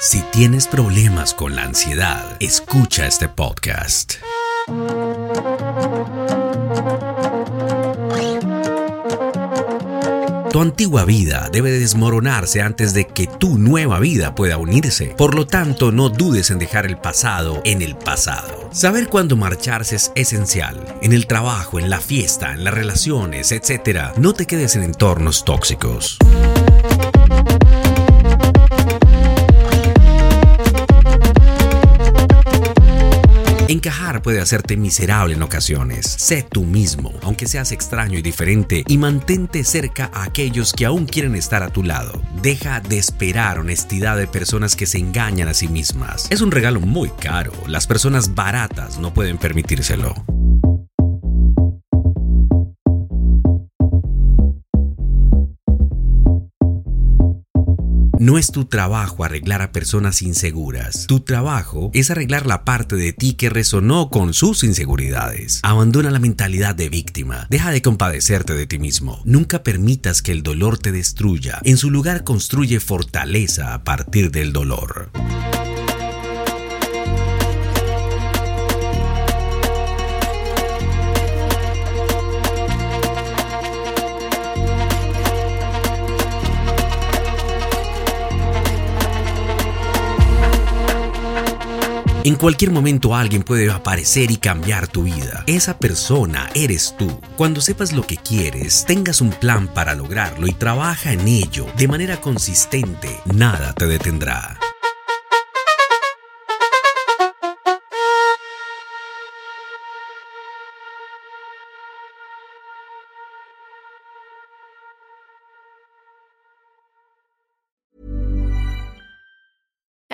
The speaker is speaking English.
Si tienes problemas con la ansiedad, escucha este podcast. Tu antigua vida debe desmoronarse antes de que tu nueva vida pueda unirse. Por lo tanto, no dudes en dejar el pasado en el pasado. Saber cuándo marcharse es esencial. En el trabajo, en la fiesta, en las relaciones, etc. No te quedes en entornos tóxicos. Encajar puede hacerte miserable en ocasiones. Sé tú mismo, aunque seas extraño y diferente, y mantente cerca a aquellos que aún quieren estar a tu lado. Deja de esperar honestidad de personas que se engañan a sí mismas. Es un regalo muy caro. Las personas baratas no pueden permitírselo. No es tu trabajo arreglar a personas inseguras. Tu trabajo es arreglar la parte de ti que resonó con sus inseguridades. Abandona la mentalidad de víctima. Deja de compadecerte de ti mismo. Nunca permitas que el dolor te destruya. En su lugar construye fortaleza a partir del dolor. En cualquier momento alguien puede aparecer y cambiar tu vida. Esa persona eres tú. Cuando sepas lo que quieres, tengas un plan para lograrlo y trabaja en ello de manera consistente, nada te detendrá.